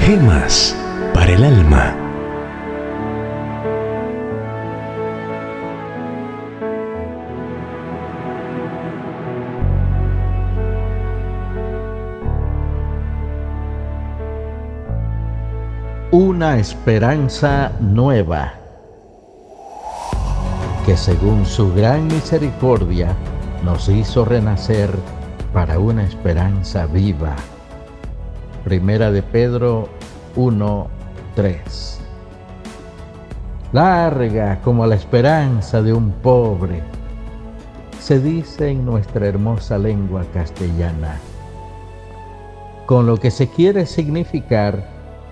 Gemas para el alma. Una esperanza nueva que según su gran misericordia nos hizo renacer para una esperanza viva. Primera de Pedro 1, 3. Larga como la esperanza de un pobre, se dice en nuestra hermosa lengua castellana, con lo que se quiere significar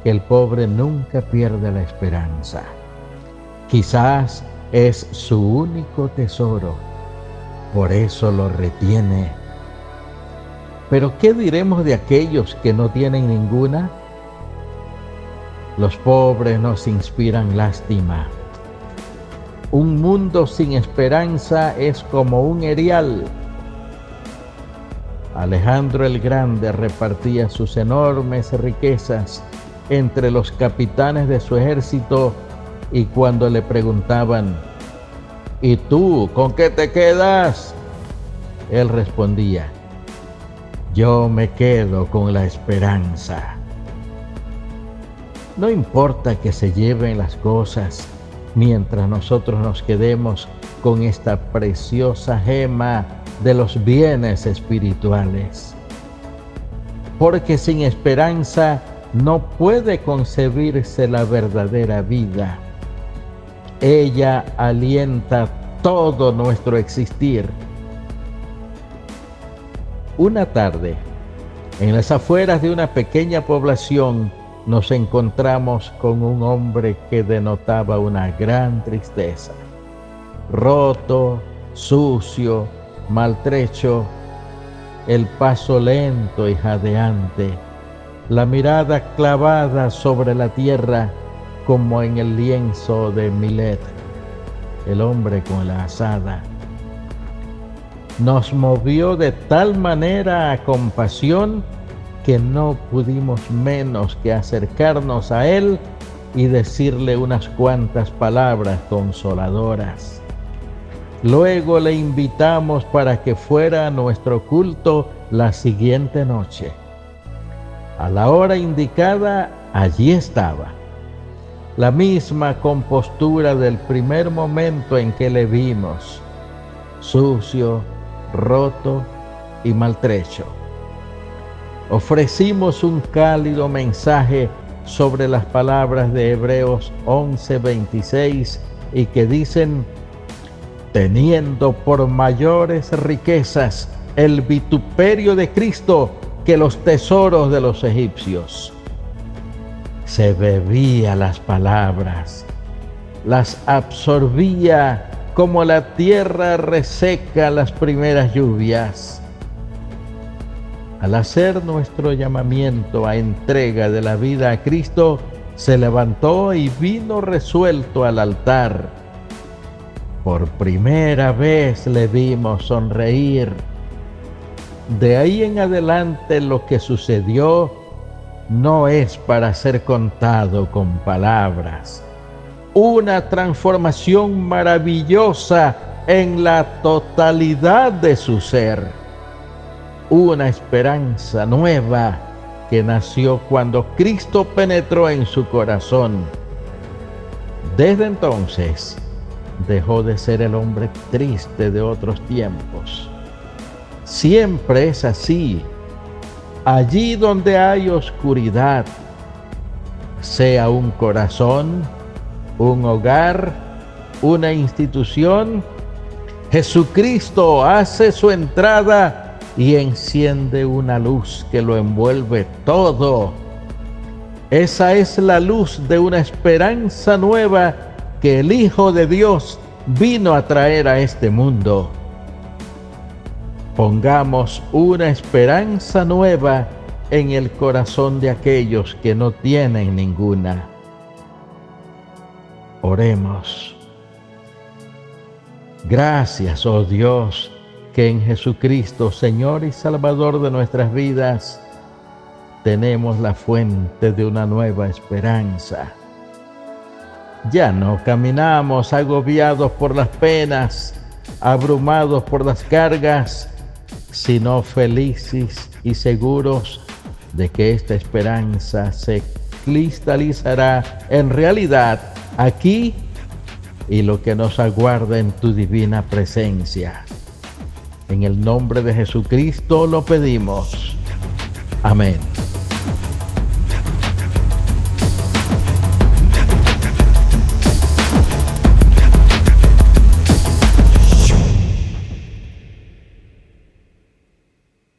que el pobre nunca pierde la esperanza. Quizás es su único tesoro, por eso lo retiene. Pero ¿qué diremos de aquellos que no tienen ninguna? Los pobres nos inspiran lástima. Un mundo sin esperanza es como un erial. Alejandro el Grande repartía sus enormes riquezas entre los capitanes de su ejército y cuando le preguntaban, ¿y tú con qué te quedas? Él respondía, yo me quedo con la esperanza. No importa que se lleven las cosas mientras nosotros nos quedemos con esta preciosa gema de los bienes espirituales. Porque sin esperanza no puede concebirse la verdadera vida. Ella alienta todo nuestro existir. Una tarde, en las afueras de una pequeña población, nos encontramos con un hombre que denotaba una gran tristeza. Roto, sucio, maltrecho, el paso lento y jadeante, la mirada clavada sobre la tierra como en el lienzo de Milet, el hombre con la asada. Nos movió de tal manera a compasión que no pudimos menos que acercarnos a él y decirle unas cuantas palabras consoladoras. Luego le invitamos para que fuera a nuestro culto la siguiente noche. A la hora indicada, allí estaba. La misma compostura del primer momento en que le vimos, sucio, roto y maltrecho. Ofrecimos un cálido mensaje sobre las palabras de Hebreos 11:26 y que dicen, teniendo por mayores riquezas el vituperio de Cristo, que los tesoros de los egipcios. Se bebía las palabras, las absorbía como la tierra reseca las primeras lluvias. Al hacer nuestro llamamiento a entrega de la vida a Cristo, se levantó y vino resuelto al altar. Por primera vez le vimos sonreír de ahí en adelante lo que sucedió no es para ser contado con palabras. Una transformación maravillosa en la totalidad de su ser. Una esperanza nueva que nació cuando Cristo penetró en su corazón. Desde entonces dejó de ser el hombre triste de otros tiempos Siempre es así. Allí donde hay oscuridad, sea un corazón, un hogar, una institución, Jesucristo hace su entrada y enciende una luz que lo envuelve todo. Esa es la luz de una esperanza nueva que el Hijo de Dios vino a traer a este mundo. Pongamos una esperanza nueva en el corazón de aquellos que no tienen ninguna. Oremos. Gracias, oh Dios, que en Jesucristo, Señor y Salvador de nuestras vidas, tenemos la fuente de una nueva esperanza. Ya no caminamos agobiados por las penas, abrumados por las cargas, sino felices y seguros de que esta esperanza se cristalizará en realidad aquí y lo que nos aguarda en tu divina presencia. En el nombre de Jesucristo lo pedimos. Amén.